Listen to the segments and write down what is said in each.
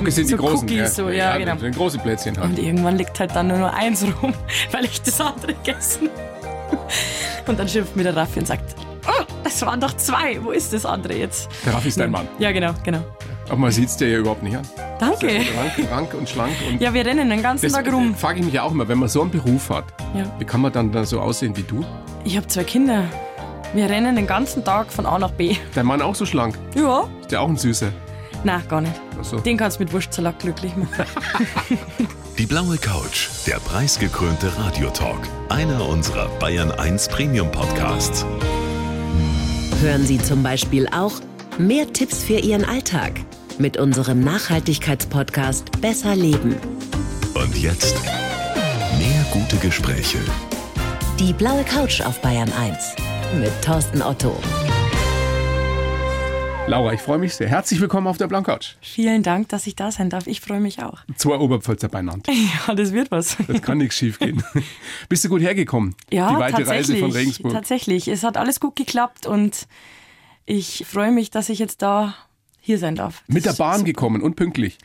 Cookies sind so die großen. Cookies, so, ja, genau. So ein große Plätzchen halt. Und irgendwann liegt halt dann nur noch eins rum, weil ich das andere gegessen. Und dann schimpft mir der Raffi und sagt, oh, das waren doch zwei, wo ist das andere jetzt? Der Raffi ist dein Mann. Ja, genau, genau. Aber man sieht es dir ja überhaupt nicht an. Danke. Rank, rank und schlank. Und Ja, wir rennen den ganzen das Tag rum. frage ich mich ja auch immer, wenn man so einen Beruf hat, Ja. wie kann man dann da so aussehen wie du? Ich habe zwei Kinder. Wir rennen den ganzen Tag von A nach B. Dein Mann auch so schlank? Ja. Ist der auch ein Süßer? Nein, gar nicht. So. Den kannst du mit Wurstsalat glücklich machen. Die blaue Couch, der preisgekrönte Radiotalk. Einer unserer Bayern 1 Premium Podcasts. Hören Sie zum Beispiel auch mehr Tipps für Ihren Alltag mit unserem Nachhaltigkeitspodcast Besser Leben. Und jetzt mehr gute Gespräche. Die blaue Couch auf Bayern 1 mit Thorsten Otto. Laura, ich freue mich sehr. Herzlich willkommen auf der Blancouch. Vielen Dank, dass ich da sein darf. Ich freue mich auch. Zwei Oberpfälzer beieinander. Ja, das wird was. Das kann nichts schief gehen. Bist du gut hergekommen? Ja, Die weite Reise tatsächlich. von Regensburg. Tatsächlich. Es hat alles gut geklappt und ich freue mich, dass ich jetzt da hier sein darf. Mit der Das Bahn gekommen und pünktlich.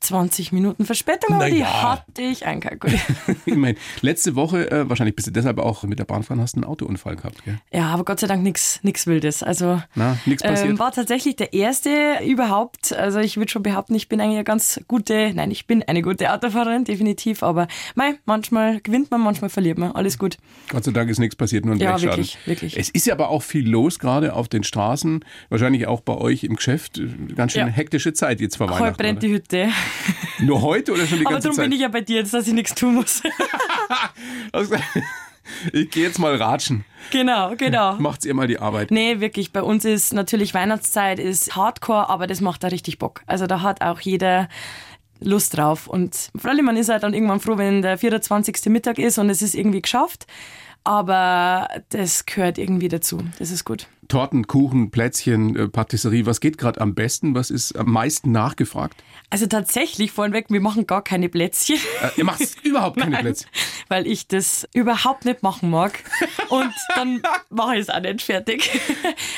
20 Minuten Verspätung, aber die ja. hatte ich einkalkuliert. Immerhin. Letzte Woche, äh, wahrscheinlich bist du deshalb auch mit der Bahn fahren, hast einen Autounfall gehabt, gell? ja, aber Gott sei Dank nichts Wildes. Also Na, nichts passiert? Ähm, war tatsächlich der erste überhaupt. Also ich würde schon behaupten, ich bin eigentlich eine ganz gute, nein, ich bin eine gute Autofahrerin, definitiv. Aber mei, manchmal gewinnt man, manchmal verliert man. Alles gut. Gott sei Dank ist nichts passiert, nur ein Ja, Blechschaden. wirklich, wirklich. Es ist ja aber auch viel los, gerade auf den Straßen, wahrscheinlich auch bei euch im Geschäft. Ganz schön Ja. hektische Zeit jetzt vor Heute Weihnachten. brennt oder? die Hütte. Nur heute oder schon die Aber ganze darum Zeit? bin ich ja bei dir jetzt, dass ich nichts tun muss. Also, ich gehe jetzt mal ratschen. genau, genau. Macht's ihr mal die Arbeit. Nee, wirklich, bei uns ist natürlich Weihnachtszeit ist Hardcore, aber das macht da richtig Bock. Also da hat auch jeder Lust drauf. Und vor allem, man ist halt dann irgendwann froh, wenn der 24. Mittag ist und es ist irgendwie geschafft. Aber das gehört irgendwie dazu. Das ist gut. Torten, Kuchen, Plätzchen, äh, Patisserie, was geht gerade am besten? Was ist am meisten nachgefragt? Also tatsächlich, vorneweg, wir machen gar keine Plätzchen. Äh, ihr macht überhaupt keine Nein, Plätzchen. Weil ich das überhaupt nicht machen mag. Und dann mache ich es auch nicht fertig.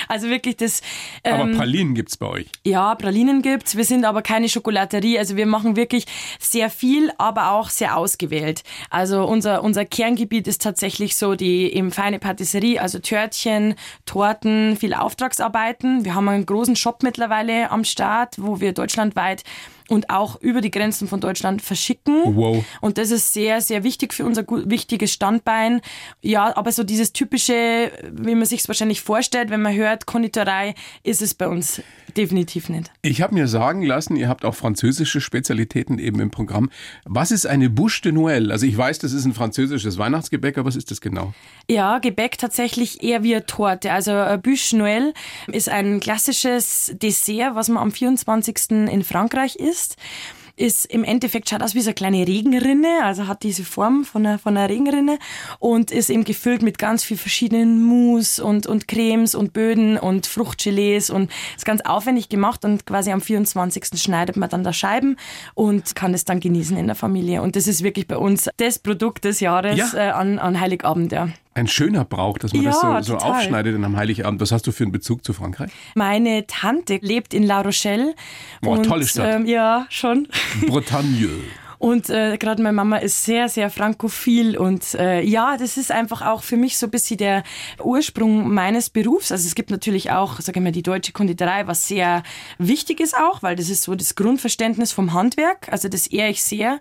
Also wirklich das. Aber ähm, Pralinen gibt's bei euch. Ja, Pralinen gibt's. Wir sind aber keine Schokolaterie. Also wir machen wirklich sehr viel, aber auch sehr ausgewählt. Also unser, unser Kerngebiet ist tatsächlich so die eben feine Patisserie, also Törtchen, Torten, viel Auftragsarbeiten. Wir haben einen großen Shop mittlerweile am Start, wo wir deutschlandweit und auch über die Grenzen von Deutschland verschicken. Wow. Und das ist sehr, sehr wichtig für unser wichtiges Standbein. Ja, aber so dieses typische, wie man sich wahrscheinlich vorstellt, wenn man hört Konditorei, ist es bei uns definitiv nicht. Ich habe mir sagen lassen, ihr habt auch französische Spezialitäten eben im Programm. Was ist eine Bouche de Noël? Also ich weiß, das ist ein französisches Weihnachtsgebäck, aber was ist das genau? Ja, Gebäck tatsächlich eher wie eine Torte. Also Bûche Noël ist ein klassisches Dessert, was man am 24. in Frankreich isst. Ist im Endeffekt schaut aus wie so eine kleine Regenrinne, also hat diese Form von einer, von einer Regenrinne und ist eben gefüllt mit ganz viel verschiedenen Mousse und, und Cremes und Böden und Fruchtgelees und ist ganz aufwendig gemacht und quasi am 24. schneidet man dann da Scheiben und kann es dann genießen in der Familie. Und das ist wirklich bei uns das Produkt des Jahres Ja. äh, an, an Heiligabend, ja. Ein schöner Brauch, dass man das Ja, so, so total. aufschneidet dann am Heiligabend. Was hast du für einen Bezug zu Frankreich? Meine Tante lebt in La Rochelle. Boah, und, tolle Stadt. Ähm, ja, schon. Bretagne. Und äh, gerade meine Mama ist sehr, sehr frankophil und äh, ja, das ist einfach auch für mich so ein bisschen der Ursprung meines Berufs. Also es gibt natürlich auch, sage ich mal, die deutsche Konditorei, was sehr wichtig ist auch, weil das ist so das Grundverständnis vom Handwerk. Also das ehre ich sehr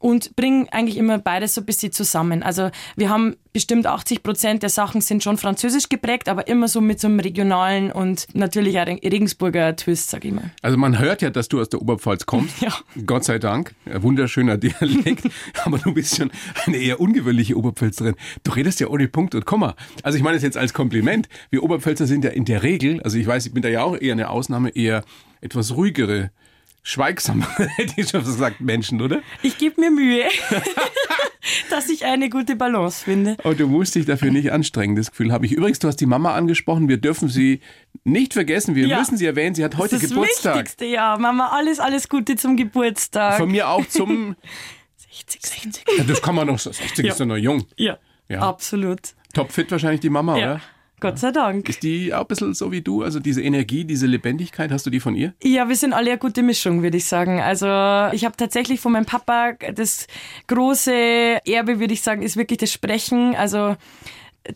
und bringe eigentlich immer beides so ein bisschen zusammen. Also wir haben bestimmt 80 Prozent der Sachen sind schon französisch geprägt, aber immer so mit so einem regionalen und natürlich auch Regensburger Twist, sag ich mal. Also man hört ja, dass du aus der Oberpfalz kommst. Ja. Gott sei Dank. Ein wunderschöner Dialekt. Aber du bist schon eine eher ungewöhnliche Oberpfälzerin. Du redest ja ohne Punkt und Komma. Also ich meine es jetzt als Kompliment. Wir Oberpfälzer sind ja in der Regel, also ich weiß, ich bin da ja auch eher eine Ausnahme, eher etwas ruhigere, schweigsamere, hätte ich schon gesagt, Menschen, oder? Ich gebe mir Mühe, dass ich eine gute Balance finde. Aber du musst dich dafür nicht anstrengen, das Gefühl habe ich. Übrigens, du hast die Mama angesprochen, wir dürfen sie nicht vergessen, wir Ja. müssen sie erwähnen, sie hat heute das ist Geburtstag. das Wichtigste, ja. Mama, alles, alles Gute zum Geburtstag. Von mir auch zum, 60, 60. ja, das kann man noch, 60 Ja. ist doch noch jung. Ja, Ja. absolut. Topfit wahrscheinlich die Mama, Ja. oder? Gott sei Dank. Ist die auch ein bisschen so wie du? Also diese Energie, diese Lebendigkeit, hast du die von ihr? Ja, wir sind alle eine gute Mischung, würde ich sagen. Also ich habe tatsächlich von meinem Papa das große Erbe, würde ich sagen, ist wirklich das Sprechen. Also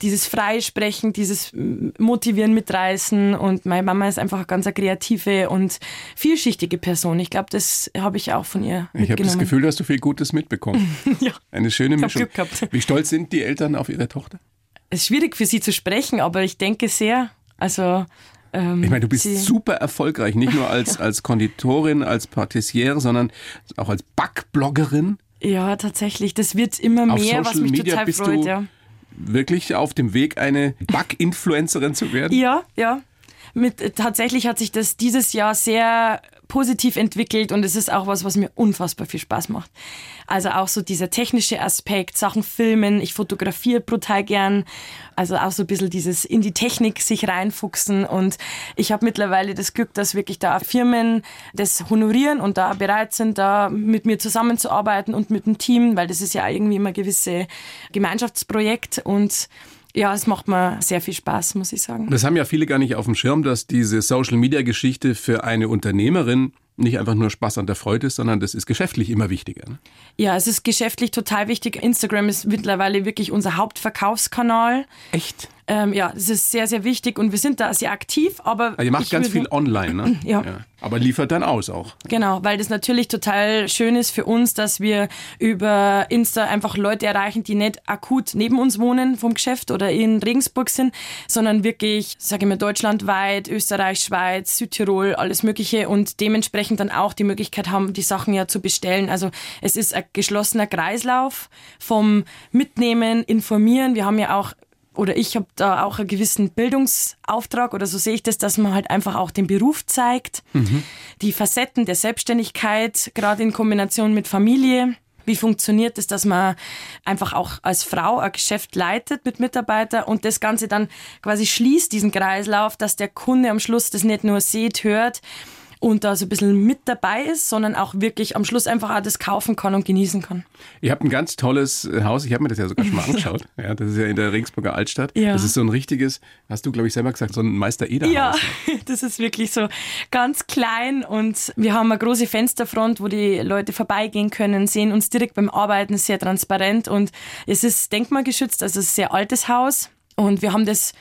dieses Freisprechen, dieses Motivieren, Mitreißen und meine Mama ist einfach eine ganz kreative und vielschichtige Person. Ich glaube, das habe ich auch von ihr Ich habe das Gefühl, dass du viel Gutes mitbekommen. ja. Eine schöne Mischung. Glück gehabt. Wie stolz sind die Eltern auf ihre Tochter? Es ist schwierig für sie zu sprechen, aber ich denke sehr. Also ähm, Ich meine, du bist sie, super erfolgreich, nicht nur als, als Konditorin, als Patissiere, sondern auch als Backbloggerin. Ja, tatsächlich. Das wird immer Auf mehr, was Social mich Media total bist freut. du Ja. Wirklich auf dem Weg, eine Back-Influencerin zu werden? Ja, ja. Mit, tatsächlich hat sich das dieses Jahr sehr positiv entwickelt und es ist auch was, was mir unfassbar viel Spaß macht. Also auch so dieser technische Aspekt, Sachen filmen, ich fotografiere brutal gern. Also auch so ein bisschen dieses in die Technik sich reinfuchsen und ich habe mittlerweile das Glück, dass wirklich da Firmen das honorieren und da bereit sind, da mit mir zusammenzuarbeiten und mit dem Team, weil das ist ja irgendwie immer ein gewisses Gemeinschaftsprojekt und ja, es macht mir sehr viel Spaß, muss ich sagen. Das haben ja viele gar nicht auf dem Schirm, dass diese Social-Media-Geschichte für eine Unternehmerin nicht einfach nur Spaß an der Freude ist, sondern das ist geschäftlich immer wichtiger. Ne? Ja, es ist geschäftlich total wichtig. Instagram ist mittlerweile wirklich unser Hauptverkaufskanal. Echt? Ähm, ja, das ist sehr, sehr wichtig und wir sind da sehr aktiv, aber. Also ihr macht ganz viel online, ne? Ja. Aber liefert dann aus auch. Genau, weil das natürlich total schön ist für uns, dass wir über Insta einfach Leute erreichen, die nicht akut neben uns wohnen vom Geschäft oder in Regensburg sind, sondern wirklich, sage ich mal, deutschlandweit, Österreich, Schweiz, Südtirol, alles Mögliche und dementsprechend dann auch die Möglichkeit haben, die Sachen ja zu bestellen. Also es ist ein geschlossener Kreislauf vom Mitnehmen, Informieren. Wir haben ja auch oder ich habe da auch einen gewissen Bildungsauftrag oder so sehe ich das, dass man halt einfach auch den Beruf zeigt, die Facetten der Selbstständigkeit, gerade in Kombination mit Familie. Wie funktioniert es, dass man einfach auch als Frau ein Geschäft leitet mit Mitarbeitern und das Ganze dann quasi schließt, diesen Kreislauf, dass der Kunde am Schluss das nicht nur sieht, hört und da so ein bisschen mit dabei ist, sondern auch wirklich am Schluss einfach das kaufen kann und genießen kann. Ihr habt ein ganz tolles äh, Haus. Ich habe mir das ja sogar schon mal angeschaut. Ja, das ist ja in der Regensburger Altstadt. Ja. Das ist so ein richtiges, hast du, glaube ich, selber gesagt, so ein Meister Eder Ja, Haus. das ist wirklich so ganz klein und wir haben eine große Fensterfront, wo die Leute vorbeigehen können, sehen uns direkt beim Arbeiten, sehr transparent und es ist denkmalgeschützt, also es ist ein sehr altes Haus und wir haben das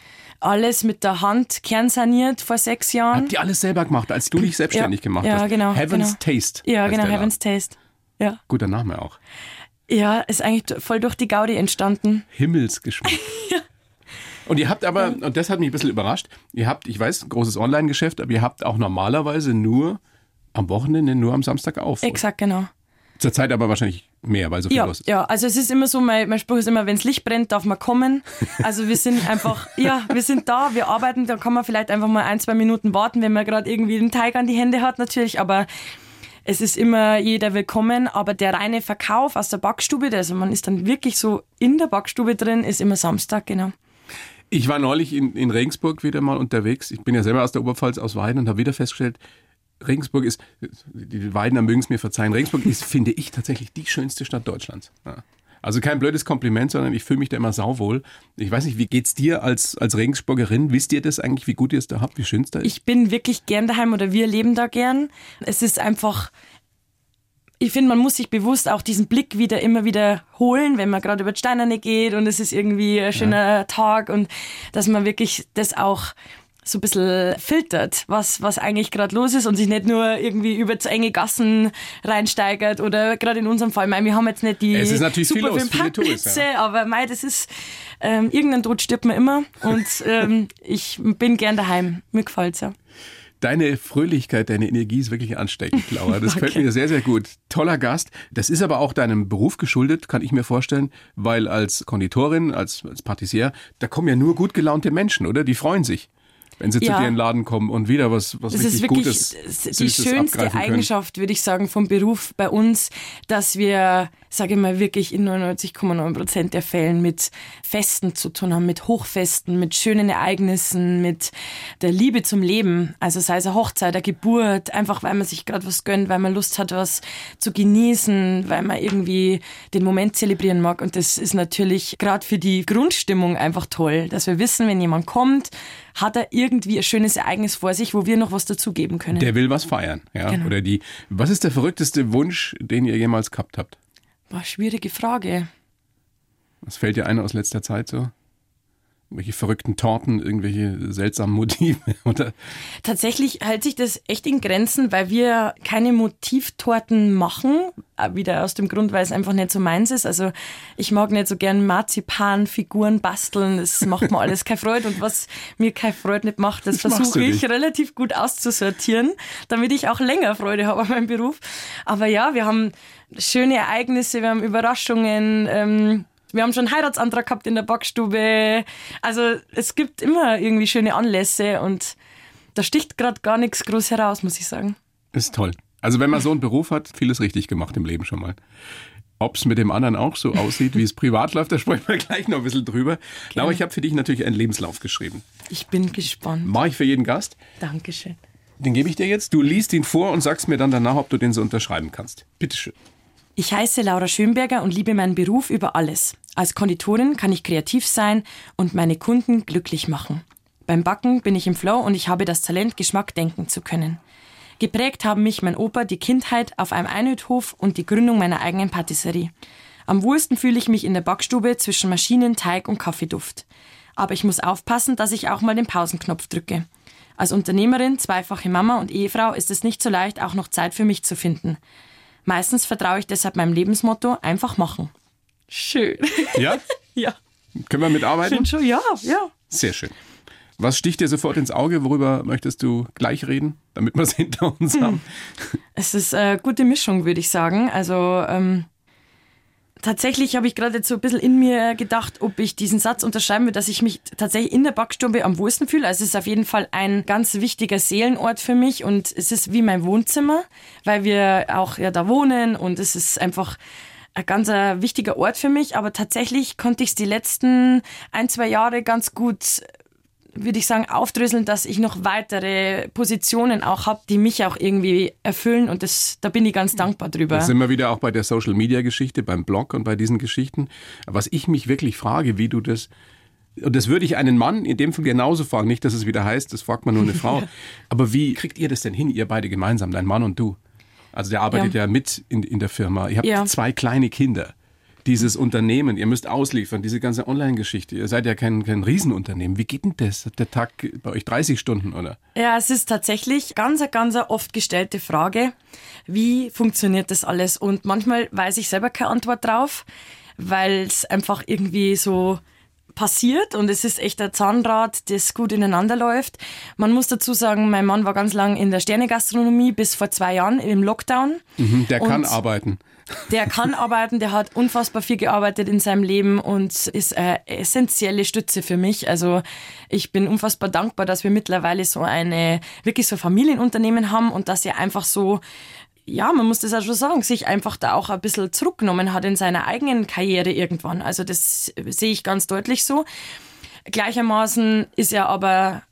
alles mit der Hand kernsaniert vor sechs Jahren. Habt ihr alles selber gemacht, als du dich selbstständig Ja. gemacht Ja, hast? genau, Heaven's genau. Taste. Ja, genau. Heaven's Taste. Ja. Guter Name auch. ja, ist eigentlich voll durch die Gaudi entstanden. Himmelsgeschmack. Und ihr habt aber, und das hat mich ein bisschen überrascht, ihr habt, ich weiß, ein großes Online-Geschäft, aber ihr habt auch normalerweise nur am Wochenende, nur am Samstag auf. Exakt, genau. Zurzeit aber wahrscheinlich mehr, weil so viel Ja, los ist. ja, also es ist immer so, mein, mein Spruch ist immer, wenns Licht brennt, darf man kommen. Also wir sind einfach, ja, wir sind da, wir arbeiten, da kann man vielleicht einfach mal ein, zwei Minuten warten, wenn man gerade irgendwie den Teig an die Hände hat natürlich, aber es ist immer jeder willkommen, aber der reine Verkauf aus der Backstube, also man ist dann wirklich so in der Backstube drin, ist immer Samstag, genau. Ich war neulich in, in Regensburg wieder mal unterwegs. Ich bin ja selber aus der Oberpfalz, aus Weiden und habe wieder festgestellt, Regensburg ist, die Weidener mögen es mir verzeihen, Regensburg ist, finde ich, tatsächlich die schönste Stadt Deutschlands. Ja. Also kein blödes Kompliment, sondern ich fühle mich da immer sauwohl. Ich weiß nicht, wie geht's dir als, als Regensburgerin? Wisst ihr das eigentlich, wie gut ihr es da habt, wie schön es da ist? Ich bin wirklich gern daheim oder wir leben da gern. Es ist einfach, ich finde, man muss sich bewusst auch diesen Blick wieder immer wieder holen, wenn man gerade über die Steinerne geht und es ist irgendwie ein schöner Tag und dass man wirklich das auch so ein bisschen filtert, was, was eigentlich gerade los ist und sich nicht nur irgendwie über zu enge Gassen reinsteigert oder gerade in unserem Fall, mei, wir haben jetzt nicht die Es ist natürlich viel super los, viele Touristen, Parkplätze, aber mei, das ist, ähm, irgendein Tod stirbt man immer und ähm, ich bin gern daheim, mir gefällt's ja. Deine Fröhlichkeit, deine Energie ist wirklich ansteckend, Laura. Das gefällt mir sehr, sehr gut. Toller Gast. Das ist aber auch deinem Beruf geschuldet, kann ich mir vorstellen, weil als Konditorin, als, als Patissier, da kommen ja nur gut gelaunte Menschen, oder? Die freuen sich, wenn sie zu Ja. dir in den Laden kommen und wieder was, was Das richtig ist wirklich Gutes, die Süßes schönste abgreifen können. Eigenschaft, würde ich sagen, vom Beruf bei uns, dass wir sage ich mal, wirklich in 99,9 Prozent der Fällen mit Festen zu tun haben, mit Hochfesten, mit schönen Ereignissen, mit der Liebe zum Leben. Also sei es eine Hochzeit, eine Geburt, einfach weil man sich gerade was gönnt, weil man Lust hat, was zu genießen, weil man irgendwie den Moment zelebrieren mag. Und das ist natürlich gerade für die Grundstimmung einfach toll, dass wir wissen, wenn jemand kommt, hat er irgendwie ein schönes Ereignis vor sich, wo wir noch was dazugeben können. Der will was feiern, ja. Genau. Oder die. Was ist der verrückteste Wunsch, den ihr jemals gehabt habt? War schwierige Frage. Was fällt dir ein aus letzter Zeit so? Irgendwelche verrückten Torten, irgendwelche seltsamen Motive, oder? Tatsächlich hält sich das echt in Grenzen, weil wir keine Motivtorten machen. Äh, wieder aus dem Grund, weil es einfach nicht so meins ist. Also ich mag nicht so gern Marzipanfiguren basteln. Das macht mir alles keine Freude. Und was mir keine Freude nicht macht, das, das versuche ich relativ gut auszusortieren, damit ich auch länger Freude habe an meinem Beruf. Aber ja, wir haben schöne Ereignisse, wir haben Überraschungen. Ähm, wir haben schon einen Heiratsantrag gehabt in der Backstube. Also es gibt immer irgendwie schöne Anlässe und da sticht gerade gar nichts groß heraus, muss ich sagen. Ist toll. Also wenn man so einen Beruf hat, vieles richtig gemacht im Leben schon mal. Ob es mit dem anderen auch so aussieht, wie es privat läuft, da sprechen wir gleich noch ein bisschen drüber. Okay. Laura, ich habe für dich natürlich einen Lebenslauf geschrieben. Ich bin gespannt. Mache ich für jeden Gast. Dankeschön. Den gebe ich dir jetzt. Du liest ihn vor und sagst mir dann danach, ob du den so unterschreiben kannst. Bitteschön. Ich heiße Laura Schönberger und liebe meinen Beruf über alles. Als Konditorin kann ich kreativ sein und meine Kunden glücklich machen. Beim Backen bin ich im Flow und ich habe das Talent, Geschmack denken zu können. Geprägt haben mich mein Opa, die Kindheit auf einem Einödhof und die Gründung meiner eigenen Patisserie. Am wohlsten fühle ich mich in der Backstube zwischen Maschinen, Teig und Kaffeeduft. Aber ich muss aufpassen, dass ich auch mal den Pausenknopf drücke. Als Unternehmerin, zweifache Mama und Ehefrau ist es nicht so leicht, auch noch Zeit für mich zu finden. Meistens vertraue ich deshalb meinem Lebensmotto einfach machen. Schön. Ja? ja. Können wir mitarbeiten? Schön schon, ja, ja. Sehr schön. Was sticht dir sofort ins Auge? Worüber möchtest du gleich reden, damit wir es hinter uns haben? Es ist eine gute Mischung, würde ich sagen. Also ähm, tatsächlich habe ich gerade so ein bisschen in mir gedacht, ob ich diesen Satz unterschreiben will, dass ich mich tatsächlich in der Backstube am wohlsten fühle. Also es ist auf jeden Fall ein ganz wichtiger Seelenort für mich und es ist wie mein Wohnzimmer, weil wir auch ja da wohnen und es ist einfach ein ganz wichtiger Ort für mich, aber tatsächlich konnte ich es die letzten ein, zwei Jahre ganz gut würde ich sagen, aufdröseln, dass ich noch weitere Positionen auch habe, die mich auch irgendwie erfüllen und das, da bin ich ganz dankbar drüber. Da sind wir wieder auch bei der Social-Media-Geschichte, beim Blog und bei diesen Geschichten. Was ich mich wirklich frage, wie du das und das würde ich einen Mann in dem Fall genauso fragen, nicht, dass es wieder heißt, das fragt man nur eine Frau. Aber wie kriegt ihr das denn hin, ihr beide gemeinsam, dein Mann und du? Also der arbeitet ja, ja mit in, in der Firma. Ihr habt ja. zwei kleine Kinder dieses Unternehmen, ihr müsst ausliefern, diese ganze Online-Geschichte. Ihr seid ja kein, kein Riesenunternehmen. Wie geht denn das? Hat der Tag bei euch 30 Stunden, oder? Ja, es ist tatsächlich ganz, ganz oft gestellte Frage. Wie funktioniert das alles? Und manchmal weiß ich selber keine Antwort drauf, weil es einfach irgendwie so passiert und es ist echt ein Zahnrad, das gut ineinander läuft. Man muss dazu sagen, mein Mann war ganz lang in der Sternegastronomie bis vor zwei Jahren im Lockdown. Mhm, der kann arbeiten. Der kann arbeiten, der hat unfassbar viel gearbeitet in seinem Leben und ist eine essentielle Stütze für mich. Also ich bin unfassbar dankbar, dass wir mittlerweile so eine wirklich so Familienunternehmen haben und dass er einfach so ja, man muss das auch schon sagen, sich einfach da auch ein bisschen zurückgenommen hat in seiner eigenen Karriere irgendwann. Also das sehe ich ganz deutlich so. Gleichermaßen ist er aber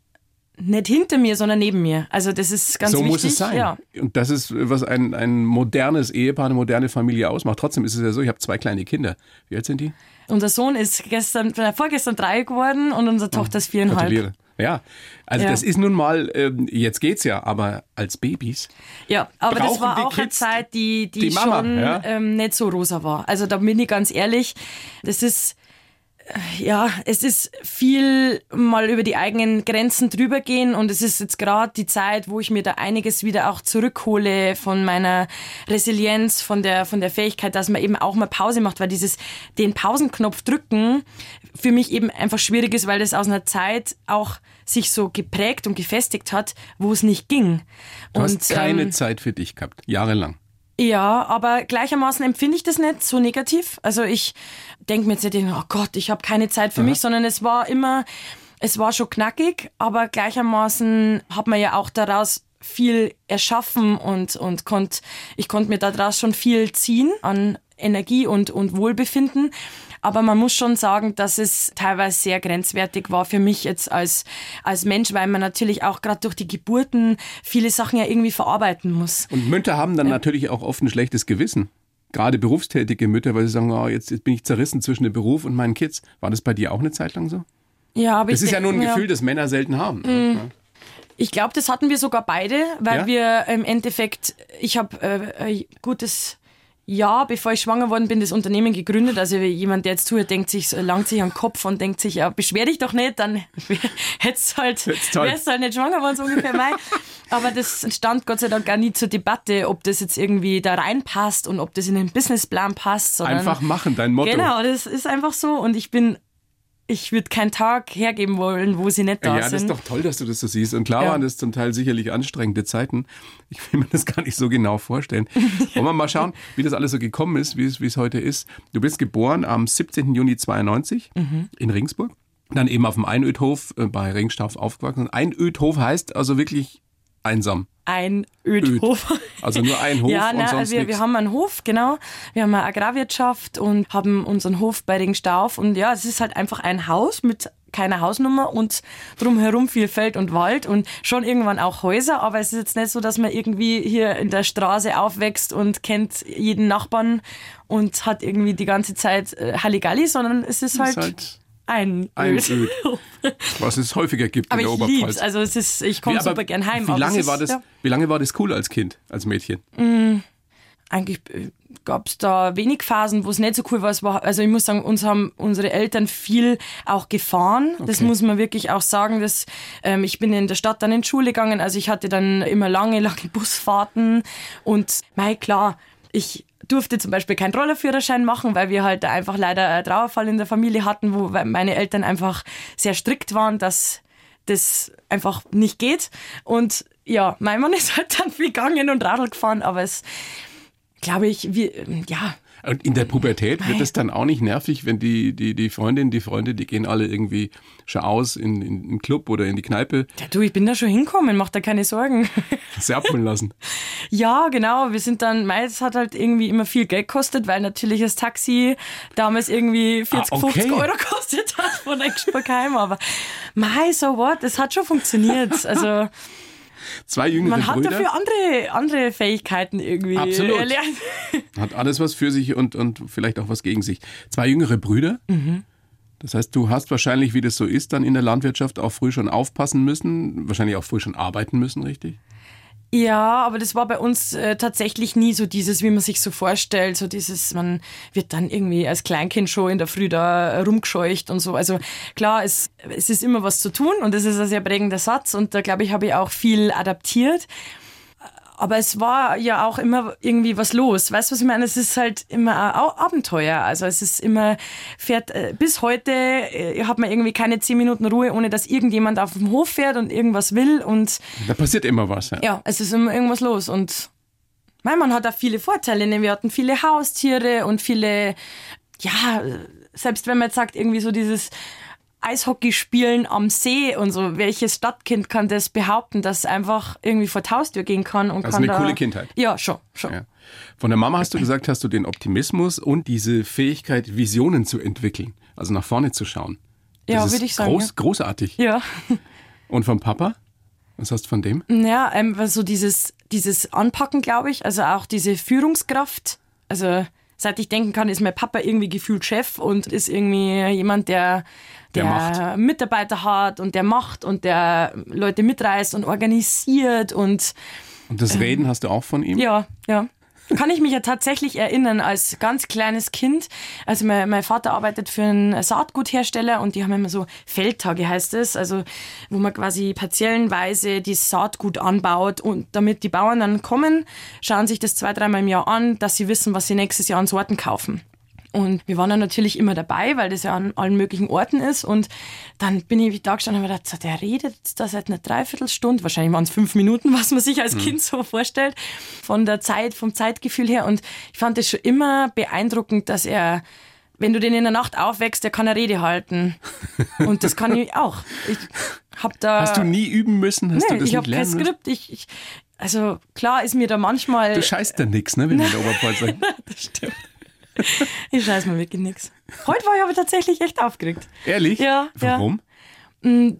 nicht hinter mir, sondern neben mir. Also das ist ganz so wichtig. So muss es sein. Ja. Und das ist, was ein, ein modernes Ehepaar, eine moderne Familie ausmacht. Trotzdem ist es ja so, ich habe zwei kleine Kinder. Wie alt sind die? Unser Sohn ist gestern, äh, vorgestern drei geworden und unsere Tochter ist viereinhalb. Gratuliere. Ja, also ja. das ist nun mal, ähm, jetzt geht's ja, aber als Babys. Ja, aber das war auch eine Zeit, die, die, die Mama, schon ja? ähm, nicht so rosa war. Also da bin ich ganz ehrlich, das ist ja, es ist viel mal über die eigenen Grenzen drüber gehen und es ist jetzt gerade die Zeit, wo ich mir da einiges wieder auch zurückhole von meiner Resilienz, von der, von der Fähigkeit, dass man eben auch mal Pause macht, weil dieses, den Pausenknopf drücken für mich eben einfach schwierig ist, weil das aus einer Zeit auch sich so geprägt und gefestigt hat, wo es nicht ging. Du und, hast keine ähm, Zeit für dich gehabt, jahrelang. Ja, aber gleichermaßen empfinde ich das nicht so negativ. Also ich denke mir jetzt nicht, oh Gott, ich habe keine Zeit für Aha. mich, sondern es war immer, es war schon knackig, aber gleichermaßen hat man ja auch daraus viel erschaffen und, und konnt, ich konnte mir daraus schon viel ziehen an Energie und, und Wohlbefinden. Aber man muss schon sagen, dass es teilweise sehr grenzwertig war für mich jetzt als, als Mensch, weil man natürlich auch gerade durch die Geburten viele Sachen ja irgendwie verarbeiten muss. Und Mütter haben dann ja. natürlich auch oft ein schlechtes Gewissen. Gerade berufstätige Mütter, weil sie sagen, oh, jetzt, jetzt bin ich zerrissen zwischen dem Beruf und meinen Kids. War das bei dir auch eine Zeit lang so? Ja, aber das ich ist ja nur ein Gefühl, das Männer selten haben. Mhm. Ja. Ich glaube, das hatten wir sogar beide, weil ja? wir im Endeffekt, ich habe äh, gutes Jahr, bevor ich schwanger worden bin, das Unternehmen gegründet. Also jemand, der jetzt zuhört, denkt sich, langt sich am Kopf und denkt sich, ja, beschwer dich doch nicht, dann hättest halt, wärst halt nicht schwanger worden, so ungefähr mein. Aber das stand Gott sei Dank gar nie zur Debatte, ob das jetzt irgendwie da reinpasst und ob das in den Businessplan passt. Sondern, einfach machen, dein Motto. Genau, das ist einfach so und ich bin ich würde keinen Tag hergeben wollen, wo sie nicht da ja, sind. Ja, das ist doch toll, dass du das so siehst. Und klar ja. waren das zum Teil sicherlich anstrengende Zeiten. Ich will mir das gar nicht so genau vorstellen. Wollen wir mal schauen, wie das alles so gekommen ist, wie es, wie es heute ist. Du bist geboren am 17. Juni 92 mhm. in Ringsburg. Dann eben auf dem Einödhof äh, bei Ringstauf aufgewachsen. Einödhof heißt also wirklich einsam ein Ödhof. Also nur ein Hof ja, nein, sonst wir, wir haben einen Hof, genau. Wir haben eine Agrarwirtschaft und haben unseren Hof bei Ringstauf. Und ja, es ist halt einfach ein Haus mit keiner Hausnummer und drumherum viel Feld und Wald und schon irgendwann auch Häuser. Aber es ist jetzt nicht so, dass man irgendwie hier in der Straße aufwächst und kennt jeden Nachbarn und hat irgendwie die ganze Zeit äh, Halligalli, sondern es ist halt, ist halt ein, ein Öd. Was es häufiger gibt aber in der Oberpfalz. Lieb's. Also es ist, ich komme super gern heim. Wie lange, ist, war das, ja. wie lange war das cool als Kind, als Mädchen? Mm, eigentlich äh, gab es da wenig Phasen, wo es nicht so cool war. Also ich muss sagen, uns haben unsere Eltern viel auch gefahren. Okay. Das muss man wirklich auch sagen. Dass, ähm, ich bin in der Stadt dann in Schule gegangen, also ich hatte dann immer lange, lange Busfahrten und mei, klar, ich durfte zum Beispiel keinen Rollerführerschein machen, weil wir halt einfach leider einen Trauerfall in der Familie hatten, wo meine Eltern einfach sehr strikt waren, dass das einfach nicht geht. Und ja, mein Mann ist halt dann viel gegangen und Radl gefahren, aber es, glaube ich, wir, ja, und in der Pubertät wird es dann auch nicht nervig, wenn die, die, die Freundin, die Freunde, die gehen alle irgendwie schon aus in, in, in den Club oder in die Kneipe. Ja, du, ich bin da schon hinkommen, mach da keine Sorgen. Abholen lassen. ja, genau. Wir sind dann, meist hat halt irgendwie immer viel Geld gekostet, weil natürlich das Taxi damals irgendwie 40, ah, okay. 50 Euro kostet hat von Expo heim. Aber mei, so what, es hat schon funktioniert. Also Zwei jüngere Man hat Brüder. dafür andere, andere Fähigkeiten irgendwie Absolut. erlernt. Hat alles was für sich und, und vielleicht auch was gegen sich. Zwei jüngere Brüder. Mhm. Das heißt, du hast wahrscheinlich, wie das so ist, dann in der Landwirtschaft auch früh schon aufpassen müssen, wahrscheinlich auch früh schon arbeiten müssen, richtig? Ja, aber das war bei uns äh, tatsächlich nie so dieses, wie man sich so vorstellt, so dieses, man wird dann irgendwie als Kleinkind schon in der Früh da rumgescheucht und so. Also klar, es, es ist immer was zu tun und das ist ein sehr prägender Satz und da glaube ich, habe ich auch viel adaptiert. Aber es war ja auch immer irgendwie was los. Weißt du, was ich meine? Es ist halt immer ein Abenteuer. Also es ist immer, fährt, äh, bis heute äh, hat man irgendwie keine zehn Minuten Ruhe, ohne dass irgendjemand auf dem Hof fährt und irgendwas will. Und da passiert immer was. Ja, ja es ist immer irgendwas los. Und mein Mann hat auch viele Vorteile. Ne? Wir hatten viele Haustiere und viele, ja, selbst wenn man jetzt sagt, irgendwie so dieses Eishockey spielen am See und so. Welches Stadtkind kann das behaupten, dass einfach irgendwie vor die Haustür gehen kann und also kann eine coole Kindheit. Ja, schon, schon. Ja. Von der Mama hast du gesagt, hast du den Optimismus und diese Fähigkeit, Visionen zu entwickeln, also nach vorne zu schauen. Das ja, würde ich sagen. Groß, ja. Großartig. Ja. Und vom Papa? Was hast du von dem? Ja, ähm, so dieses, dieses Anpacken, glaube ich, also auch diese Führungskraft. Also seit ich denken kann, ist mein Papa irgendwie gefühlt Chef und ist irgendwie jemand, der der, der Mitarbeiter hat und der macht und der Leute mitreißt und organisiert und und das Reden ähm, hast du auch von ihm? Ja, ja. Kann ich mich ja tatsächlich erinnern, als ganz kleines Kind. Also mein, mein Vater arbeitet für einen Saatguthersteller und die haben immer so Feldtage, heißt es, also wo man quasi partiellenweise die Saatgut anbaut und damit die Bauern dann kommen, schauen sich das zwei, dreimal im Jahr an, dass sie wissen, was sie nächstes Jahr an Sorten kaufen. Und wir waren dann natürlich immer dabei, weil das ja an allen möglichen Orten ist. Und dann bin ich da gestanden und habe gedacht, der redet da seit einer Dreiviertelstunde, wahrscheinlich waren es fünf Minuten, was man sich als mhm. Kind so vorstellt, von der Zeit, vom Zeitgefühl her. Und ich fand es schon immer beeindruckend, dass er wenn du den in der Nacht aufwächst, der kann eine Rede halten. Und das kann ich auch. Ich hab da. Hast du nie üben müssen? Hast nee, du das ich habe kein Skript. Ich, ich, also klar ist mir da manchmal. Du scheißt da nix, ne, wenn du in der Oberpfalz das stimmt. ich scheiß mir wirklich nichts. Heute war ich aber tatsächlich echt aufgeregt. Ehrlich? Ja. Warum? Ja,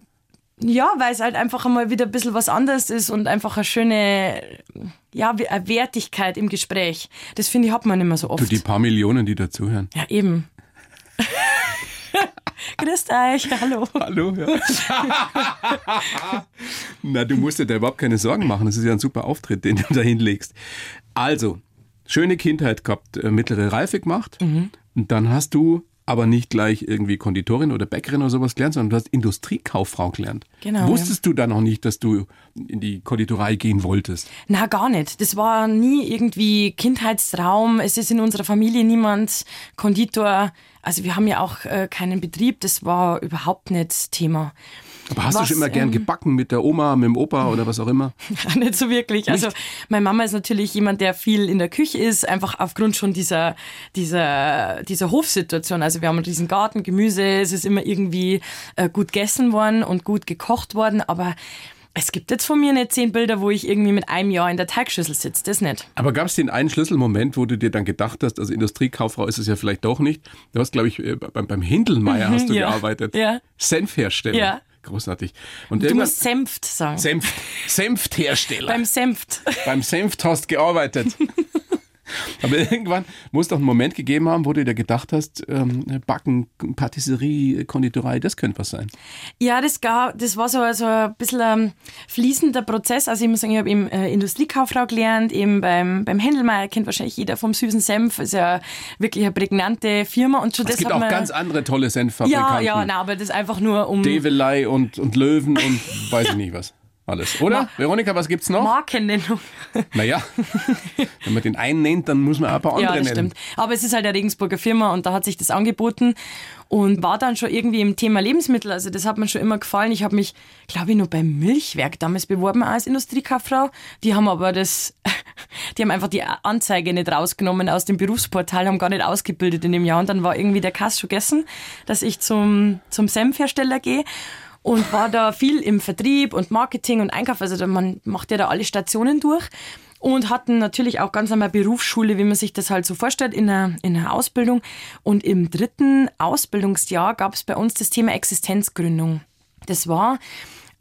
ja weil es halt einfach einmal wieder ein bisschen was anderes ist und einfach eine schöne ja, eine Wertigkeit im Gespräch. Das finde ich, hat man nicht mehr so oft. Du, die paar Millionen, die dazuhören. Ja, eben. Grüßt euch, hallo. Hallo, ja. Na, du musst dir da überhaupt keine Sorgen machen. Das ist ja ein super Auftritt, den du da hinlegst. Also, schöne Kindheit gehabt, äh, mittlere Reife gemacht. Mhm. Und dann hast du aber nicht gleich irgendwie Konditorin oder Bäckerin oder sowas gelernt, sondern du hast Industriekauffrau gelernt. Genau. Wusstest ja. du da noch nicht, dass du in die Konditorei gehen wolltest? Na, gar nicht. Das war nie irgendwie Kindheitstraum. Es ist in unserer Familie niemand Konditor. Also wir haben ja auch äh, keinen Betrieb. Das war überhaupt nicht Thema. Aber hast was, du schon immer gern ähm, gebacken mit der Oma, mit dem Opa oder was auch immer? nicht so wirklich. Also nicht? Also meine Mama ist natürlich jemand, der viel in der Küche ist, einfach aufgrund schon dieser, dieser, dieser Hofsituation. Also wir haben diesen Garten, Gemüse, es ist immer irgendwie äh, gut gegessen worden und gut gekocht worden, aber es gibt jetzt von mir nicht zehn Bilder, wo ich irgendwie mit einem Jahr in der Teigschüssel sitze. Das nicht. Aber gab es den einen Schlüsselmoment, wo du dir dann gedacht hast, also Industriekauffrau ist es ja vielleicht doch nicht. Du hast, glaube ich, äh, beim, beim Hindelmeier hast du ja. gearbeitet. Ja. Senfhersteller. Ja. Großartig. Und du musst Senft sagen. Senft. Senfthersteller. Beim Senft. Beim Senft hast gearbeitet. Aber irgendwann muss doch einen Moment gegeben haben, wo du dir gedacht hast, ähm, Backen, Patisserie, Konditorei, das könnte was sein. Ja, das, gab, das war so also ein bisschen ein fließender Prozess. Also ich muss sagen, ich habe eben äh, Industriekauffrau gelernt, eben beim, beim Händelmeier, kennt wahrscheinlich jeder vom süßen Senf, ist ja wirklich eine prägnante Firma. Und schon es das gibt auch man, ganz andere tolle Senffabrikanten. Ja, ja, na, aber das ist einfach nur um... Develei und, und Löwen und weiß ich nicht was alles, oder? Ma Veronika, was gibt's noch? Markennennung. Naja, wenn man den einen nennt, dann muss man auch ein paar andere ja, das nennen. Stimmt. Aber es ist halt eine Regensburger Firma und da hat sich das angeboten und war dann schon irgendwie im Thema Lebensmittel. Also das hat mir schon immer gefallen. Ich habe mich, glaube ich, nur beim Milchwerk damals beworben als Industriekauffrau. Die haben aber das, die haben einfach die Anzeige nicht rausgenommen aus dem Berufsportal, haben gar nicht ausgebildet in dem Jahr. Und dann war irgendwie der Kass schon gegessen, dass ich zum, zum Senfhersteller gehe und war da viel im Vertrieb und Marketing und Einkauf. Also man macht ja da alle Stationen durch und hatten natürlich auch ganz einmal Berufsschule, wie man sich das halt so vorstellt, in einer, in einer Ausbildung. Und im dritten Ausbildungsjahr gab es bei uns das Thema Existenzgründung. Das war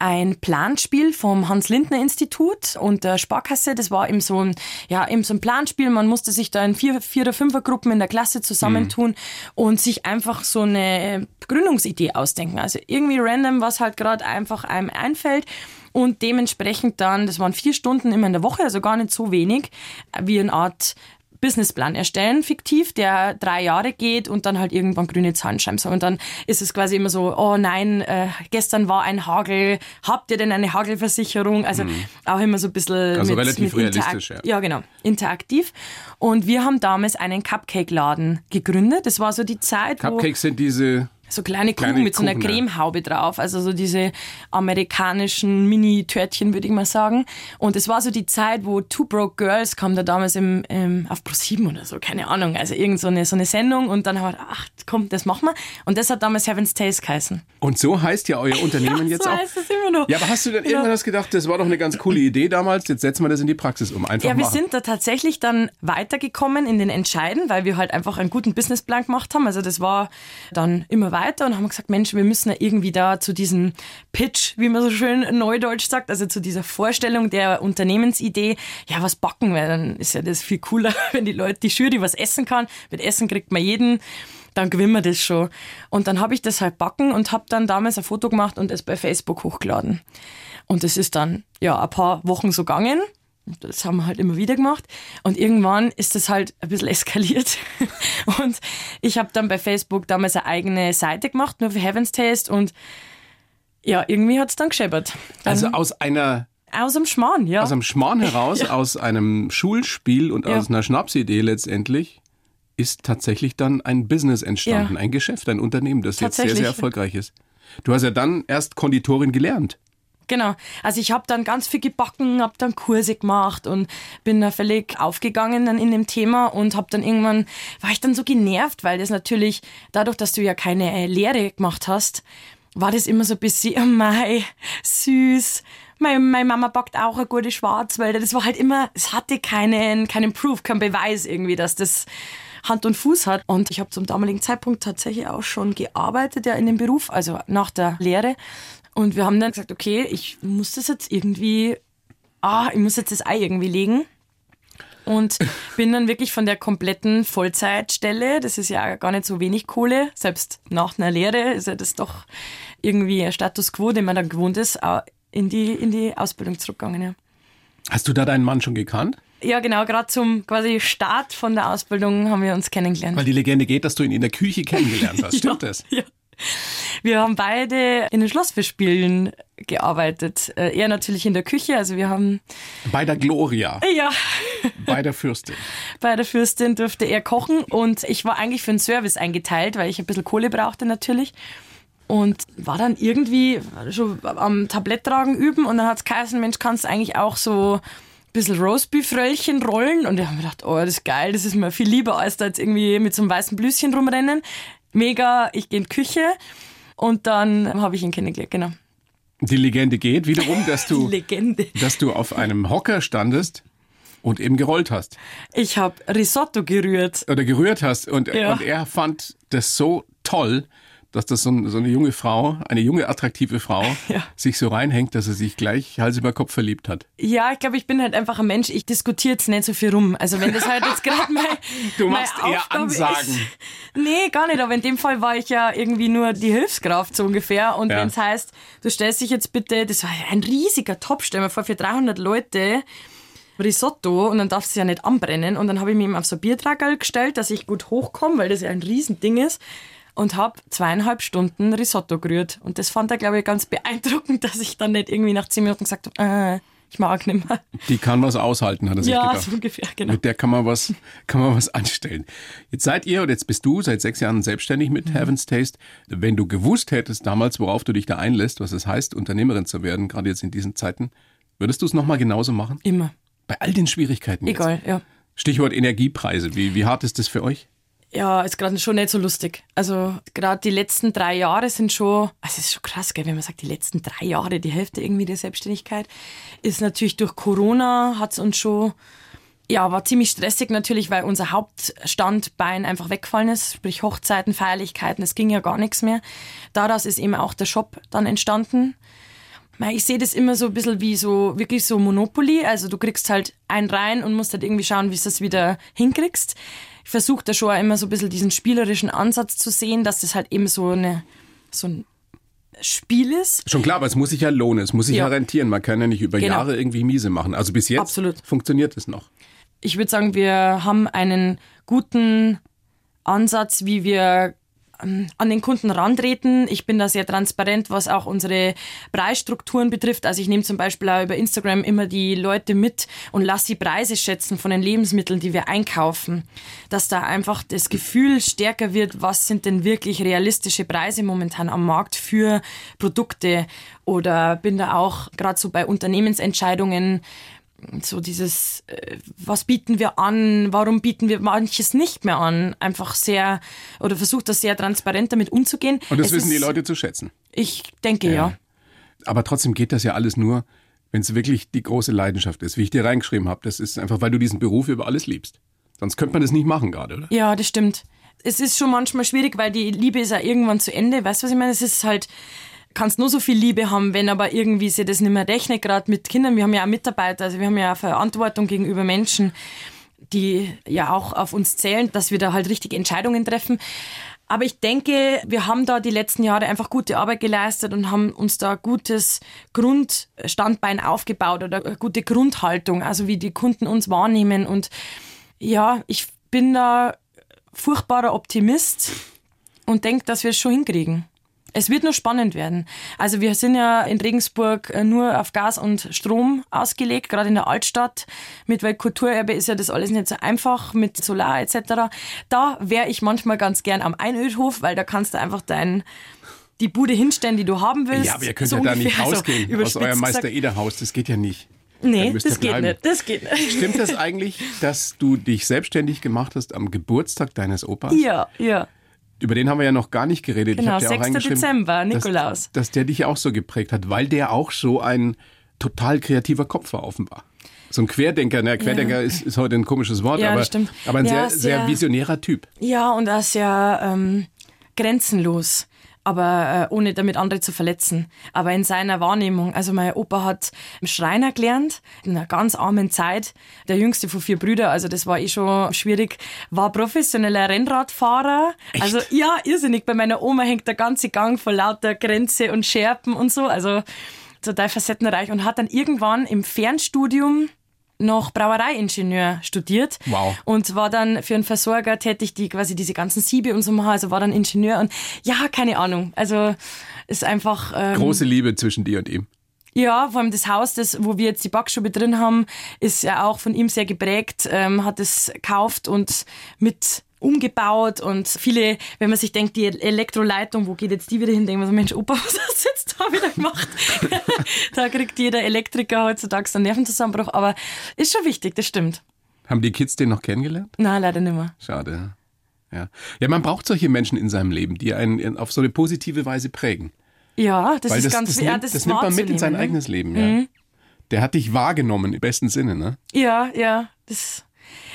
ein Planspiel vom Hans-Lindner-Institut und der Sparkasse. Das war eben so ein, ja, eben so ein Planspiel. Man musste sich da in vier, vier oder fünfer Gruppen in der Klasse zusammentun mhm. und sich einfach so eine Gründungsidee ausdenken. Also irgendwie random, was halt gerade einfach einem einfällt und dementsprechend dann, das waren vier Stunden immer in der Woche, also gar nicht so wenig, wie eine Art Businessplan erstellen, fiktiv, der drei Jahre geht und dann halt irgendwann grüne Zahlen schreiben soll. Und dann ist es quasi immer so, oh nein, äh, gestern war ein Hagel, habt ihr denn eine Hagelversicherung? Also mhm. auch immer so ein bisschen. Also mit, relativ mit realistisch, ja. Ja, genau, interaktiv. Und wir haben damals einen Cupcake-Laden gegründet. Das war so die Zeit, Cupcakes sind diese so kleine, kleine Kuchen mit so einer Cremehaube drauf, also so diese amerikanischen Mini-Törtchen, würde ich mal sagen. Und es war so die Zeit, wo Two Broke Girls kam da damals im, im, auf Pro7 oder so, keine Ahnung, also irgend so eine, so eine Sendung und dann haben wir ach komm, das machen wir. Und das hat damals Heaven's Tales geheißen. Und so heißt ja euer Unternehmen ja, jetzt so auch. heißt es immer noch. Ja, aber hast du denn irgendwann ja. gedacht, das war doch eine ganz coole Idee damals, jetzt setzen wir das in die Praxis um, einfach Ja, wir machen. sind da tatsächlich dann weitergekommen in den Entscheiden, weil wir halt einfach einen guten Businessplan gemacht haben, also das war dann immer weiter und haben gesagt, Mensch, Mensch, wir müssen ja irgendwie da zu diesem Pitch, wie man so schön neudeutsch sagt, also zu dieser Vorstellung der Unternehmensidee, ja, was backen, weil dann ist ja das viel cooler, wenn die Leute, die Jury was essen kann. Mit Essen kriegt man jeden dann gewinnen wir das schon. Und dann habe ich das halt backen und habe dann damals ein Foto gemacht und es bei Facebook hochgeladen. Und es ist dann ja ein paar Wochen so gegangen. Das haben wir halt immer wieder gemacht. Und irgendwann ist das halt ein bisschen eskaliert. Und ich habe dann bei Facebook damals eine eigene Seite gemacht, nur für Heaven's Taste. Und ja, irgendwie hat es dann gescheppert. Dann also aus einer aus einem Schmarrn, ja. Aus einem Schmarrn heraus, ja. aus einem Schulspiel und ja. aus einer Schnapsidee letztendlich, ist tatsächlich dann ein Business entstanden, ja. ein Geschäft, ein Unternehmen, das jetzt sehr, sehr erfolgreich ist. Du hast ja dann erst Konditorin gelernt. Genau. Also ich habe dann ganz viel gebacken, habe dann Kurse gemacht und bin da völlig aufgegangen dann in dem Thema und habe dann irgendwann, war ich dann so genervt, weil das natürlich, dadurch, dass du ja keine äh, Lehre gemacht hast, war das immer so ein bisschen, oh mei, süß. Meine, meine Mama backt auch eine gute Schwarzwälder. Das war halt immer, es hatte keinen, keinen Proof, keinen Beweis irgendwie, dass das Hand und Fuß hat. Und ich habe zum damaligen Zeitpunkt tatsächlich auch schon gearbeitet ja in dem Beruf, also nach der Lehre. Und wir haben dann gesagt, okay, ich muss das jetzt irgendwie, ah, ich muss jetzt das Ei irgendwie legen. Und bin dann wirklich von der kompletten Vollzeitstelle, das ist ja gar nicht so wenig Kohle, selbst nach einer Lehre ist ja das doch irgendwie ein Status quo, den man dann gewohnt ist, in die, in die Ausbildung zurückgegangen. Ja. Hast du da deinen Mann schon gekannt? Ja, genau, gerade zum quasi Start von der Ausbildung haben wir uns kennengelernt. Weil die Legende geht, dass du ihn in der Küche kennengelernt hast. Stimmt ja, das? Ja. Wir haben beide in den Schlossfestspielen gearbeitet. Äh, er natürlich in der Küche, also wir haben. Bei der Gloria. Ja. Bei der Fürstin. Bei der Fürstin durfte er kochen und ich war eigentlich für den Service eingeteilt, weil ich ein bisschen Kohle brauchte natürlich. Und war dann irgendwie schon am Tablettragen üben und dann hat es geheißen, Mensch, kannst du eigentlich auch so ein bisschen Roastbeef-Röllchen rollen? Und ich habe mir gedacht, oh, das ist geil, das ist mir viel lieber, als da jetzt irgendwie mit so einem weißen Blüschen rumrennen. Mega, ich gehe in die Küche und dann habe ich ihn kennengelernt, genau. Die Legende geht wiederum, dass du, dass du auf einem Hocker standest und eben gerollt hast. Ich habe Risotto gerührt. Oder gerührt hast. Und, Ja. und er fand das so toll, dass das so, ein- so eine junge Frau, eine junge, attraktive Frau, Ja. sich so reinhängt, dass er sich gleich Hals über Kopf verliebt hat. Ja, ich glaube, ich bin halt einfach ein Mensch, ich diskutiere jetzt nicht so viel rum. Also wenn das halt jetzt gerade mein, Du machst eher Aufgabe Ansagen. Ist, nee, gar nicht, aber in dem Fall war ich ja irgendwie nur die Hilfskraft so ungefähr. Und Ja. wenn es heißt, du stellst dich jetzt bitte, das war ein riesiger Top, stell mir vor, für 300 Leute Risotto und dann darfst du ja nicht anbrennen. Und dann habe ich mich eben auf so ein Biertragerl gestellt, dass ich gut hochkomme, weil das ja ein Riesending ist. Und habe zweieinhalb Stunden Risotto gerührt. Und das fand er, glaube ich, ganz beeindruckend, dass ich dann nicht irgendwie nach zehn Minuten gesagt habe, äh, ich mag nicht mehr. Die kann was aushalten, hat er sich Ja, gedacht. so ungefähr, genau. Mit der kann man was, kann man was anstellen. Jetzt seid ihr, oder jetzt bist du seit sechs Jahren selbstständig mit Mhm. Heaven's Taste. Wenn du gewusst hättest damals, worauf du dich da einlässt, was es heißt, Unternehmerin zu werden, gerade jetzt in diesen Zeiten, würdest du es nochmal genauso machen? Immer. Bei all den Schwierigkeiten jetzt. Egal, ja. Stichwort Energiepreise. Wie, wie hart ist das für euch? Ja, ist gerade schon nicht so lustig. Also gerade die letzten drei Jahre sind schon, also es ist schon krass, gell, wenn man sagt, die letzten drei Jahre, die Hälfte irgendwie der Selbstständigkeit, ist natürlich durch Corona hat es uns schon, ja, war ziemlich stressig natürlich, weil unser Hauptstandbein einfach weggefallen ist, sprich Hochzeiten, Feierlichkeiten, es ging ja gar nichts mehr. Daraus ist eben auch der Shop dann entstanden. Ich sehe das immer so ein bisschen wie so, wirklich so Monopoly. Also du kriegst halt einen rein und musst halt irgendwie schauen, wie du das wieder hinkriegst. Ich versuche da schon auch immer so ein bisschen diesen spielerischen Ansatz zu sehen, dass das halt eben so eine, so ein Spiel ist. Schon klar, aber es muss sich ja lohnen, es muss sich ja, Ja. rentieren. Man kann ja nicht über Genau. Jahre irgendwie miese machen. Also bis jetzt Absolut. funktioniert es noch. Ich würde sagen, wir haben einen guten Ansatz, wie wir an den Kunden rantreten. Ich bin da sehr transparent, was auch unsere Preisstrukturen betrifft. Also ich nehme zum Beispiel auch über Instagram immer die Leute mit und lasse die Preise schätzen von den Lebensmitteln, die wir einkaufen. Dass da einfach das Gefühl stärker wird, was sind denn wirklich realistische Preise momentan am Markt für Produkte. Oder bin da auch gerade so bei Unternehmensentscheidungen so dieses, äh, was bieten wir an, warum bieten wir manches nicht mehr an, einfach sehr, oder versucht das sehr transparent damit umzugehen. Und das Es wissen die ist- Leute zu schätzen. Ich denke, ja. Aber trotzdem geht das ja alles nur, wenn es wirklich die große Leidenschaft ist, wie ich dir reingeschrieben habe. Das ist einfach, weil du diesen Beruf über alles liebst. Sonst könnte man das nicht machen gerade, oder? Ja, das stimmt. Es ist schon manchmal schwierig, weil die Liebe ist ja irgendwann zu Ende. Weißt du, was ich meine? Es ist halt, kannst nur so viel Liebe haben, wenn aber irgendwie sie das nicht mehr rechnet, gerade mit Kindern. Wir haben ja auch Mitarbeiter, also wir haben ja auch Verantwortung gegenüber Menschen, die ja auch auf uns zählen, dass wir da halt richtige Entscheidungen treffen. Aber ich denke, wir haben da die letzten Jahre einfach gute Arbeit geleistet und haben uns da gutes Grundstandbein aufgebaut oder eine gute Grundhaltung, also wie die Kunden uns wahrnehmen. Und ja, ich bin da furchtbarer Optimist und denke, dass wir es schon hinkriegen. Es wird nur spannend werden. Also wir sind ja in Regensburg äh, nur auf Gas und Strom ausgelegt, gerade in der Altstadt. Mit Weltkulturerbe ist ja das alles nicht so einfach, mit Solar etc. Da wäre ich manchmal ganz gern am Einödhof, weil da kannst du einfach dein die Bude hinstellen, die du haben willst. Ja, aber ihr könnt So ja da nicht rausgehen aus überspitzt eurem. Meister-Eder-Haus. Das geht ja nicht. Nee, das geht nicht. Das geht nicht. Stimmt das eigentlich, dass du dich selbstständig gemacht hast am Geburtstag deines Opas? Ja, ja. Über den haben wir ja noch gar nicht geredet. Genau, ich hab dir auch 6. reingeschrieben, Dezember, Nikolaus. Dass, dass der dich auch so geprägt hat, weil der auch so ein total kreativer Kopf war offenbar. so ein Querdenker, ne? Querdenker ja. ist, ist heute ein komisches Wort, ja, aber, aber ein ja, sehr, sehr visionärer Typ. Ja, und auch sehr ähm, grenzenlos aber äh, ohne damit andere zu verletzen. Aber in seiner Wahrnehmung, also mein Opa hat Schreiner gelernt, in einer ganz armen Zeit, der jüngste von vier Brüdern, also das war eh schon schwierig, war professioneller Rennradfahrer. Echt? Also ja, irrsinnig. Bei meiner Oma hängt der ganze Gang vor lauter Grenze und Scherpen und so, also total facettenreich und hat dann irgendwann im Fernstudium noch Brauereiingenieur studiert wow. und war dann für einen Versorger tätig, die quasi diese ganzen Siebe und so machen. Also war dann Ingenieur und ja, keine Ahnung. Also ist einfach ähm, große Liebe zwischen dir und ihm. Ja, vor allem das Haus, das, wo wir jetzt die Backstube drin haben, ist ja auch von ihm sehr geprägt, ähm, hat es gekauft und mit umgebaut und viele, wenn man sich denkt, die Elektroleitung, wo geht jetzt die wieder hin, denkt man so, Mensch, Opa, was hast du jetzt da wieder gemacht? da kriegt jeder Elektriker heutzutage so einen Nervenzusammenbruch, aber ist schon wichtig, das stimmt. Haben die Kids den noch kennengelernt? Nein, leider nicht mehr. Schade. Ja. ja, man braucht solche Menschen in seinem Leben, die einen auf so eine positive Weise prägen. Ja, das Weil ist das, ganz das, ja, nimmt, das, das nimmt man mit in sein ne? eigenes Leben, ja. Mhm. Der hat dich wahrgenommen im besten Sinne, ne? Ja, ja, das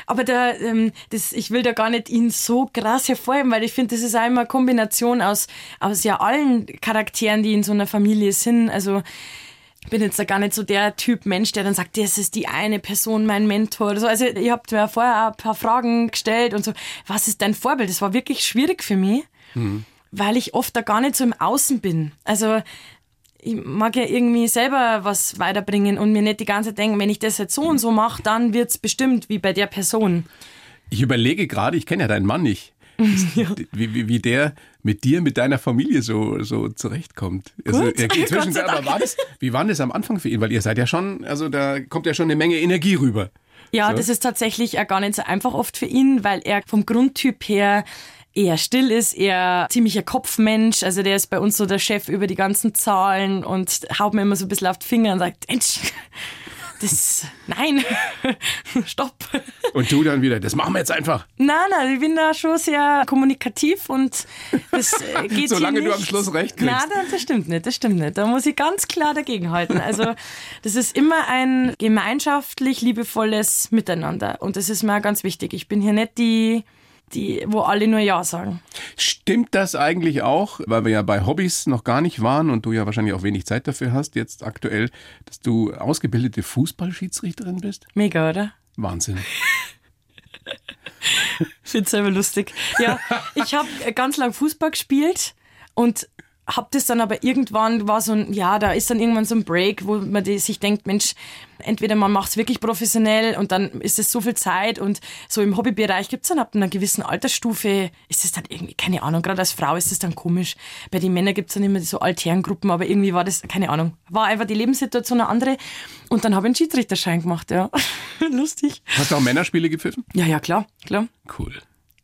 aber da, ähm, das, ich will da gar nicht ihn so krass hervorheben, weil ich finde, das ist einmal eine Kombination aus, aus ja allen Charakteren, die in so einer Familie sind. Also ich bin jetzt da gar nicht so der Typ Mensch, der dann sagt, das ist die eine Person, mein Mentor oder so. Also ihr habt mir vorher ein paar Fragen gestellt und so, was ist dein Vorbild? Das war wirklich schwierig für mich, mhm. Weil ich oft da gar nicht so im Außen bin. Also ich mag ja irgendwie selber was weiterbringen und mir nicht die ganze Zeit denken, wenn ich das jetzt so und so mache, dann wird es bestimmt wie bei der Person. Ich überlege gerade, ich kenne ja deinen Mann nicht. ja. wie, wie, wie der mit dir, mit deiner Familie so, so zurechtkommt. Also, Gut. er geht zwischen, aber war das, wie war das am Anfang für ihn? Weil ihr seid ja schon, also da kommt ja schon eine Menge Energie rüber. Ja, so. das ist tatsächlich auch gar nicht so einfach oft für ihn, weil er vom Grundtyp her eher still ist, eher ziemlicher Kopfmensch. Also der ist bei uns so der Chef über die ganzen Zahlen und haut mir immer so ein bisschen auf die Finger und sagt, Mensch, das, nein, stopp. Und du dann wieder, das machen wir jetzt einfach. Nein, nein, ich bin da schon sehr kommunikativ und das äh, geht Solange du am Schluss recht kriegst. Nein, das stimmt nicht, das stimmt nicht. Da muss ich ganz klar dagegenhalten. Also das ist immer ein gemeinschaftlich liebevolles Miteinander und das ist mir ganz wichtig. Ich bin hier nicht die die, wo alle nur Ja sagen. Stimmt das eigentlich auch, weil wir ja bei Hobbys noch gar nicht waren und du ja wahrscheinlich auch wenig Zeit dafür hast, jetzt aktuell, dass du ausgebildete Fußballschiedsrichterin bist? Mega, oder? Wahnsinn. ich finde selber lustig. Ja, ich habe ganz lang Fußball gespielt und hab das dann aber irgendwann war so ein, ja, da ist dann irgendwann so ein Break, wo man sich denkt, Mensch, entweder man macht es wirklich professionell und dann ist es so viel Zeit und so im Hobbybereich gibt es dann ab einer gewissen Altersstufe, ist es dann irgendwie, keine Ahnung, gerade als Frau ist es dann komisch. Bei den Männern gibt es dann immer so Altherrengruppen, aber irgendwie war das, keine Ahnung, war einfach die Lebenssituation eine andere und dann habe ich einen Schiedsrichterschein gemacht, ja. Lustig. Hast du auch Männerspiele gepfiffen? Ja, ja, klar, klar. Cool.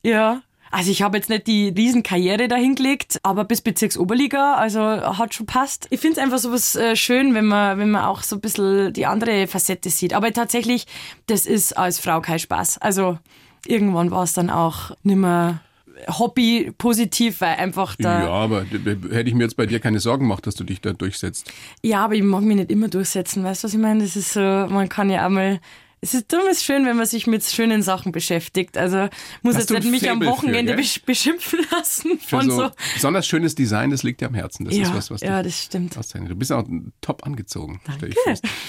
Ja, also ich habe jetzt nicht die Riesenkarriere dahingelegt, aber bis Bezirksoberliga, also hat schon passt. Ich finde es einfach so was äh, schön, wenn man, wenn man auch so ein bisschen die andere Facette sieht. Aber tatsächlich, das ist als Frau kein Spaß. Also irgendwann war es dann auch nimmer Hobby positiv, weil einfach da. Ja, aber hätte ich mir jetzt bei dir keine Sorgen gemacht, dass du dich da durchsetzt. Ja, aber ich mag mich nicht immer durchsetzen, weißt du, was ich meine? Das ist so, man kann ja einmal es ist dumm, ist schön, wenn man sich mit schönen Sachen beschäftigt. Also muss Hast jetzt nicht mich am Wochenende für, beschimpfen lassen von so, so, Besonders schönes Design, das liegt dir am Herzen. Das ja, ist was, was ja, das stimmt. Auszeichnet. Du bist auch top angezogen. Danke.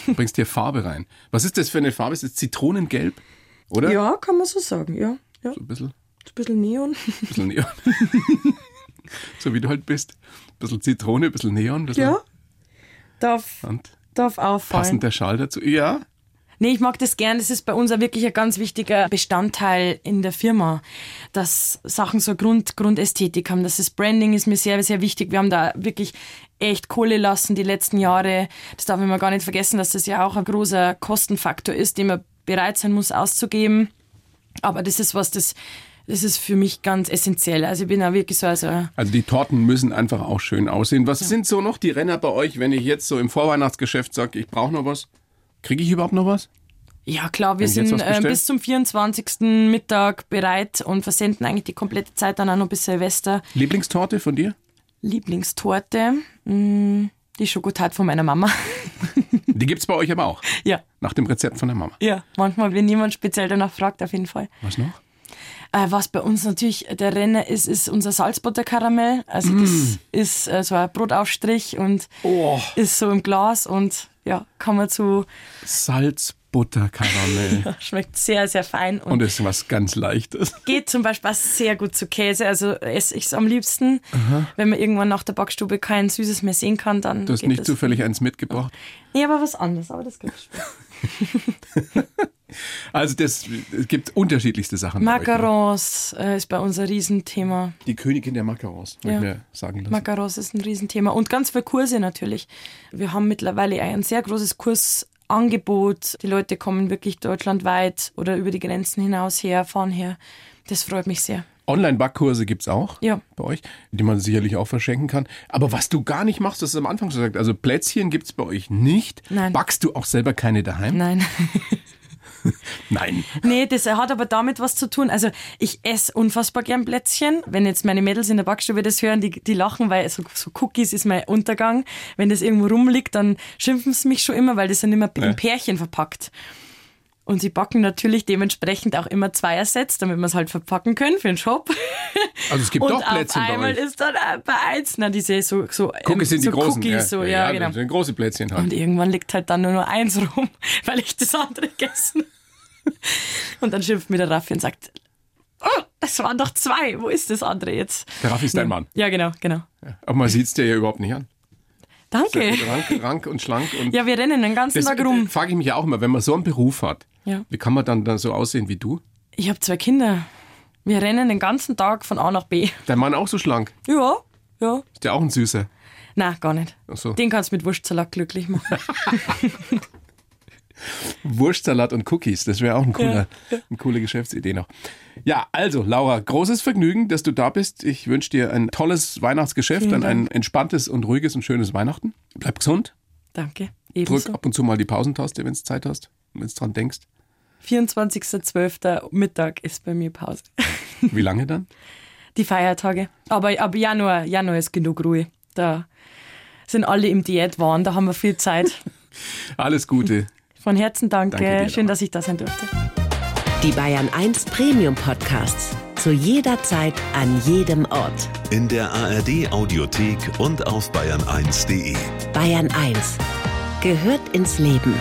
Du bringst dir Farbe rein. Was ist das für eine Farbe? Ist das Zitronengelb? Oder? Ja, kann man so sagen, ja. ja. So ein bisschen. So ein bisschen Neon. Ein bisschen Neon. so wie du halt bist. Ein bisschen Zitrone, ein bisschen Neon. Ein bisschen ja. Darf, darf auffallen. Passend der Schal dazu. Ja, Nee, ich mag das gern. Das ist bei uns auch wirklich ein ganz wichtiger Bestandteil in der Firma, dass Sachen so Grund, Grundästhetik haben. Das Branding ist mir sehr, sehr wichtig. Wir haben da wirklich echt Kohle lassen die letzten Jahre. Das darf man gar nicht vergessen, dass das ja auch ein großer Kostenfaktor ist, den man bereit sein muss auszugeben. Aber das ist was, das das ist für mich ganz essentiell. Also ich bin auch wirklich so. Also, also die Torten müssen einfach auch schön aussehen. Was ja. sind so noch die Renner bei euch, wenn ich jetzt so im Vorweihnachtsgeschäft sage, ich brauche noch was? Kriege ich überhaupt noch was? Ja, klar, wir sind äh, bis zum 24. Mittag bereit und versenden eigentlich die komplette Zeit dann auch noch bis Silvester. Lieblingstorte von dir? Lieblingstorte? Mh, hm, die Schokotat von meiner Mama. Die gibt's bei euch aber auch. Ja, Nach dem Rezept von der Mama. ja. Manchmal, wenn jemand speziell danach fragt, auf jeden Fall. Was noch? Äh, was bei uns natürlich der Renner ist, ist unser Salzbutterkaramell. Also das ist äh, so ein Brotaufstrich und Oh. ist so im Glas und ja, kann man zu, Salz, Butter, Karamell. schmeckt sehr, sehr fein und, Und ist was ganz Leichtes. geht zum Beispiel auch sehr gut zu Käse. Also esse ich es am liebsten. Wenn man irgendwann nach der Backstube kein Süßes mehr sehen kann, dann Du hast nicht das. zufällig eins mitgebracht. Nee, aber was anderes, aber das gibt's schon. Also das, es gibt unterschiedlichste Sachen. bei ne? Macarons äh, ist bei uns ein Riesenthema. Die Königin der Macarons, Ja. ich mir sagen lassen. Macarons ist ein Riesenthema. Und ganz viele Kurse natürlich. Wir haben mittlerweile ein sehr großes Kursangebot. Die Leute kommen wirklich deutschlandweit oder über die Grenzen hinaus her, fahren her. Das freut mich sehr. Online-Backkurse gibt's auch Ja. bei euch, die man sicherlich auch verschenken kann. Aber was du gar nicht machst, das ist am Anfang schon gesagt, also Plätzchen gibt's bei euch nicht. Nein. Backst du auch selber keine daheim? Nein. Nein. Nee, das hat aber damit was zu tun. Also ich esse unfassbar gern Plätzchen. Wenn jetzt meine Mädels in der Backstube das hören, die, die lachen, weil so, so Cookies ist mein Untergang. Wenn das irgendwo rumliegt, dann schimpfen sie mich schon immer, weil das sind immer Ja. in Pärchen verpackt. Und sie backen natürlich dementsprechend auch immer Zweiersets, damit wir es halt verpacken können für den Shop. Also es gibt Und doch Plätzchen auf bei einmal ist dann bei eins, na, diese so, so, ähm, Cookies sind so die großen. Cookies, so, ja, genau. Das sind große Plätzchen halt. Und irgendwann liegt halt dann nur noch eins rum, weil ich das andere gegessen. Und dann schimpft mir der Raffi und sagt, oh, es waren doch zwei, wo ist das andere jetzt? Der Raffi ist dein Mann. Ja, genau, genau. Aber man sieht's dir ja überhaupt nicht an. Danke. Rank, rank und schlank. Und Ja, wir rennen den ganzen das Tag rum. frage ich mich ja auch immer, wenn man so einen Beruf hat, Ja. wie kann man dann, dann so aussehen wie du? Ich habe zwei Kinder. Wir rennen den ganzen Tag von A nach B. Dein Mann auch so schlank? Ja, ja. Ist der auch ein Süßer? Na, gar nicht. So. Den kannst du mit Wurstsalat glücklich machen. Wurstsalat und Cookies, das wäre auch ein cooler, eine coole Geschäftsidee noch. Ja, also Laura, großes Vergnügen, dass du da bist. Ich wünsche dir ein tolles Weihnachtsgeschäft, an ein entspanntes und ruhiges und schönes Weihnachten. Bleib gesund. Danke. Drück Ebenso. ab und zu mal die Pausentaste, wenn du Zeit hast, wenn du dran denkst. 24.12. Mittag ist bei mir Pause. Wie lange dann? Die Feiertage. Aber ab Januar, Januar ist genug Ruhe. Da sind alle im Diätwahn, da haben wir viel Zeit. Alles Gute. Von Herzen danke. Danke Schön, dass ich da sein durfte. Die Bayern 1 Premium Podcasts. Zu jeder Zeit, an jedem Ort. In der ARD Audiothek und auf bayern1.de. Bayern 1 gehört ins Leben.